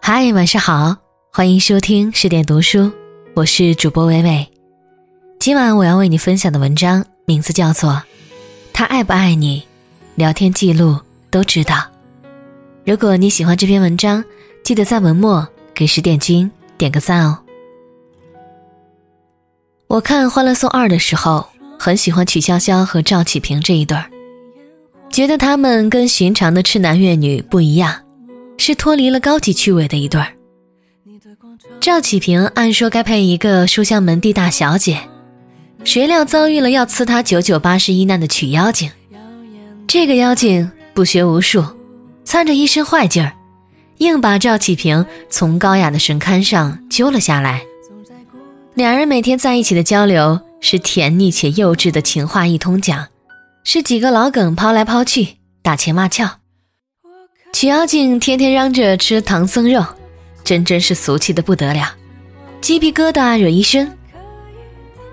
嗨，晚上好，欢迎收听十点读书，我是主播伟伟。今晚我要为你分享的文章名字叫做《他爱不爱你》，聊天记录都知道。如果你喜欢这篇文章，记得在文末给十点君点个赞哦。我看《欢乐颂二》的时候，很喜欢曲筱绡和赵启平这一对儿，觉得他们跟寻常的痴男怨女不一样，是脱离了高级趣味的一对儿。赵启平按说该配一个书香门第大小姐，谁料遭遇了要赐他九九八十一难的曲妖精。这个妖精不学无术，掺着一身坏劲儿，硬把赵启平从高雅的神龛上揪了下来。两人每天在一起的交流是甜腻且幼稚的情话一通讲，是几个老梗抛来抛去，打情骂俏。曲妖精天天嚷着吃唐僧肉，真真是俗气的不得了，鸡皮疙瘩惹一身。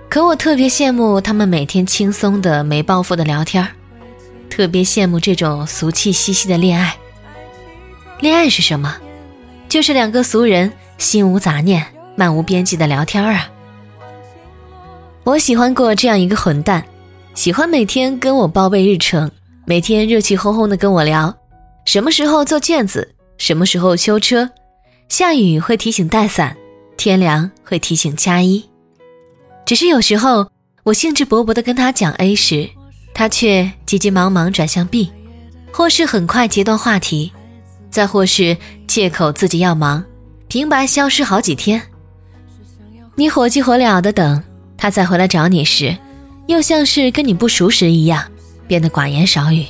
可我特别羡慕他们每天轻松的没包袱的聊天特别羡慕这种俗气兮兮的恋爱。恋爱是什么？就是两个俗人心无杂念、漫无边际的聊天啊。我喜欢过这样一个混蛋，喜欢每天跟我报备日程，每天热气哄哄的跟我聊，什么时候做卷子，什么时候修车，下雨会提醒带伞，天凉会提醒加衣。只是有时候我兴致勃勃的跟他讲 A 时，他却急急忙忙转向 B，或是很快截断话题，再或是借口自己要忙，平白消失好几天。你火急火燎的等。他再回来找你时，又像是跟你不熟时一样，变得寡言少语。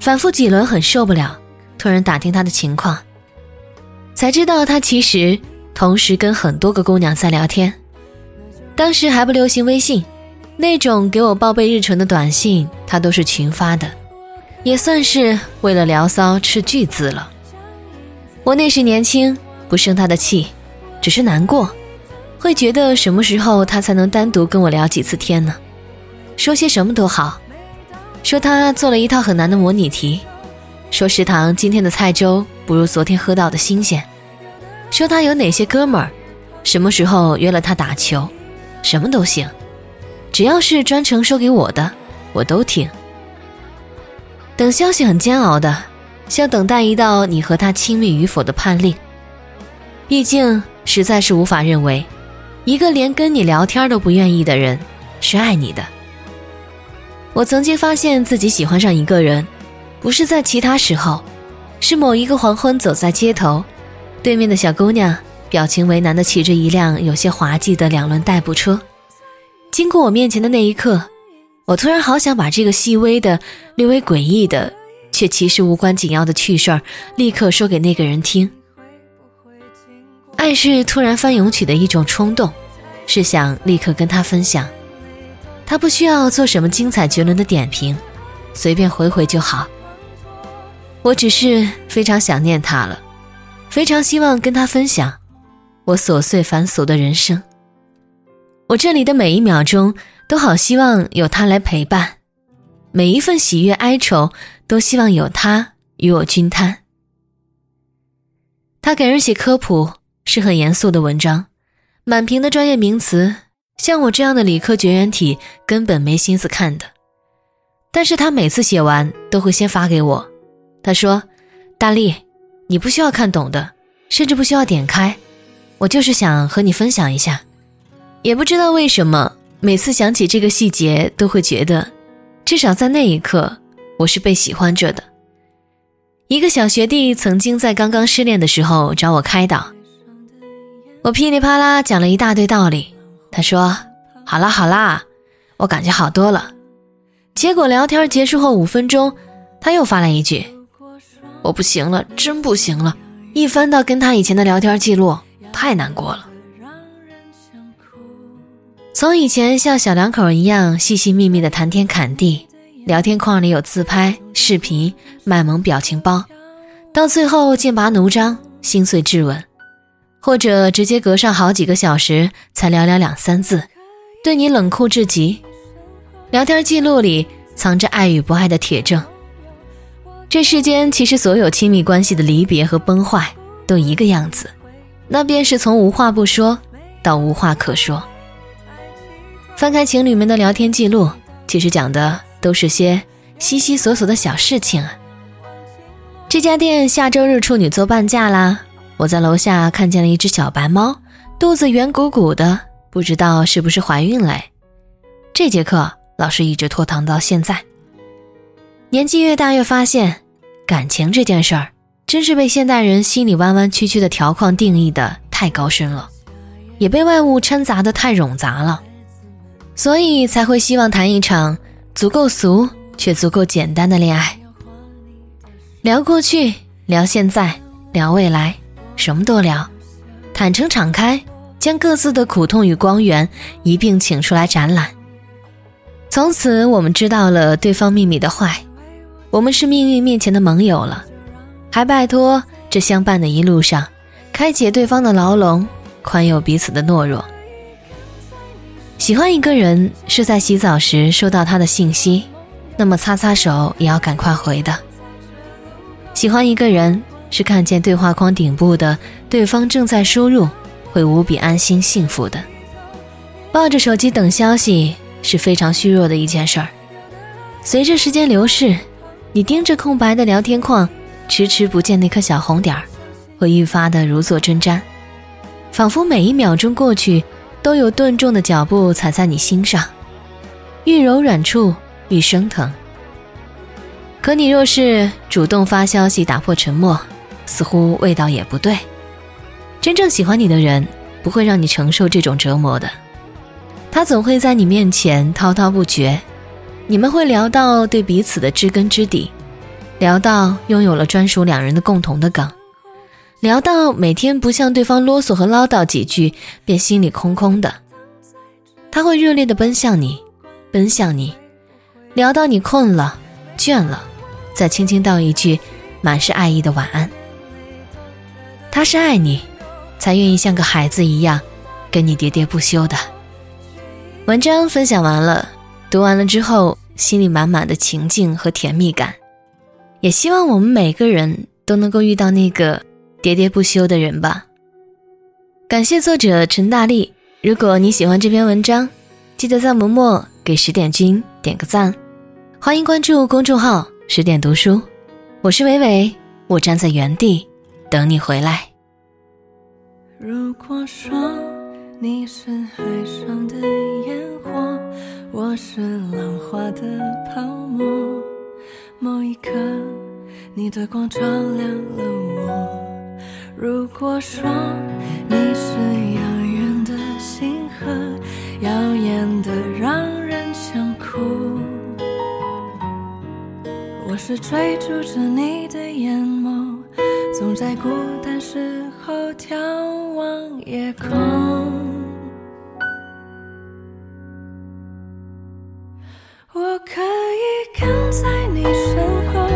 反复几轮很受不了，突然打听他的情况，才知道他其实同时跟很多个姑娘在聊天。当时还不流行微信，那种给我报备日程的短信，他都是群发的，也算是为了聊骚斥巨资了。我那时年轻，不生他的气，只是难过。会觉得什么时候他才能单独跟我聊几次天呢？说些什么都好，说他做了一套很难的模拟题，说食堂今天的菜粥不如昨天喝到的新鲜，说他有哪些哥们儿，什么时候约了他打球，什么都行，只要是专程说给我的，我都听。等消息很煎熬的，像等待一道你和他亲密与否的判令。毕竟实在是无法认为。一个连跟你聊天都不愿意的人，是爱你的。我曾经发现自己喜欢上一个人，不是在其他时候，是某一个黄昏走在街头，对面的小姑娘表情为难的骑着一辆有些滑稽的两轮代步车，经过我面前的那一刻，我突然好想把这个细微的、略微诡异的，却其实无关紧要的趣事儿，立刻说给那个人听。爱是突然翻涌起的一种冲动，是想立刻跟他分享。他不需要做什么精彩绝伦的点评，随便回回就好。我只是非常想念他了，非常希望跟他分享我琐碎繁琐的人生。我这里的每一秒钟都好希望有他来陪伴，每一份喜悦哀愁都希望有他与我均摊。他给人写科普。是很严肃的文章，满屏的专业名词，像我这样的理科绝缘体根本没心思看的。但是他每次写完都会先发给我，他说：“大力，你不需要看懂的，甚至不需要点开，我就是想和你分享一下。”也不知道为什么，每次想起这个细节，都会觉得，至少在那一刻，我是被喜欢着的。一个小学弟曾经在刚刚失恋的时候找我开导。我噼里啪啦讲了一大堆道理，他说：“好啦好啦，我感觉好多了。”结果聊天结束后五分钟，他又发来一句：“我不行了，真不行了。”一翻到跟他以前的聊天记录，太难过了。从以前像小两口一样细细密密的谈天侃地，聊天框里有自拍、视频、卖萌表情包，到最后剑拔弩张、心碎质问。或者直接隔上好几个小时才聊聊两三字，对你冷酷至极。聊天记录里藏着爱与不爱的铁证。这世间其实所有亲密关系的离别和崩坏都一个样子，那便是从无话不说到无话可说。翻开情侣们的聊天记录，其实讲的都是些稀稀索索的小事情啊。这家店下周日处女座半价啦！我在楼下看见了一只小白猫，肚子圆鼓鼓的，不知道是不是怀孕嘞。这节课老师一直拖堂到现在。年纪越大，越发现感情这件事儿，真是被现代人心里弯弯曲曲的条框定义的太高深了，也被外物掺杂的太冗杂了，所以才会希望谈一场足够俗却足够简单的恋爱。聊过去，聊现在，聊未来，什么都聊，坦诚敞开，将各自的苦痛与光源一并请出来展览。从此，我们知道了对方秘密的坏。我们是命运面前的盟友了，还拜托这相伴的一路上，开解对方的牢笼，宽宥彼此的懦弱。喜欢一个人是在洗澡时收到他的信息，那么擦擦手也要赶快回的。喜欢一个人是看见对话框顶部的对方正在输入，会无比安心幸福的。抱着手机等消息是非常虚弱的一件事儿。随着时间流逝。你盯着空白的聊天框，迟迟不见那颗小红点儿，会愈发的如坐针毡，仿佛每一秒钟过去，都有顿重的脚步踩在你心上，愈柔软处愈生疼。可你若是主动发消息打破沉默，似乎味道也不对。真正喜欢你的人，不会让你承受这种折磨的，他总会在你面前滔滔不绝。你们会聊到对彼此的知根知底，聊到拥有了专属两人的共同的梗，聊到每天不向对方啰嗦和唠叨几句便心里空空的。他会热烈的奔向你，奔向你，聊到你困了、倦了，再轻轻道一句满是爱意的晚安。他是爱你，才愿意像个孩子一样跟你喋喋不休的。文章分享完了。读完了之后，心里满满的情境和甜蜜感，也希望我们每个人都能够遇到那个喋喋不休的人吧。感谢作者陈大力。如果你喜欢这篇文章，记得在文末给十点君点个赞。欢迎关注公众号十点读书，我是伟伟，我站在原地等你回来。如果说你是海上的烟火。我是浪花的泡沫，某一刻，你的光照亮了我。如果说你是遥远的星河，耀眼的让人想哭。我是追逐着你的眼眸，总在孤单时候眺望夜空。我可以跟在你身后，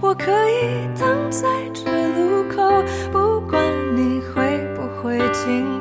我可以等在这路口，不管你会不会经过。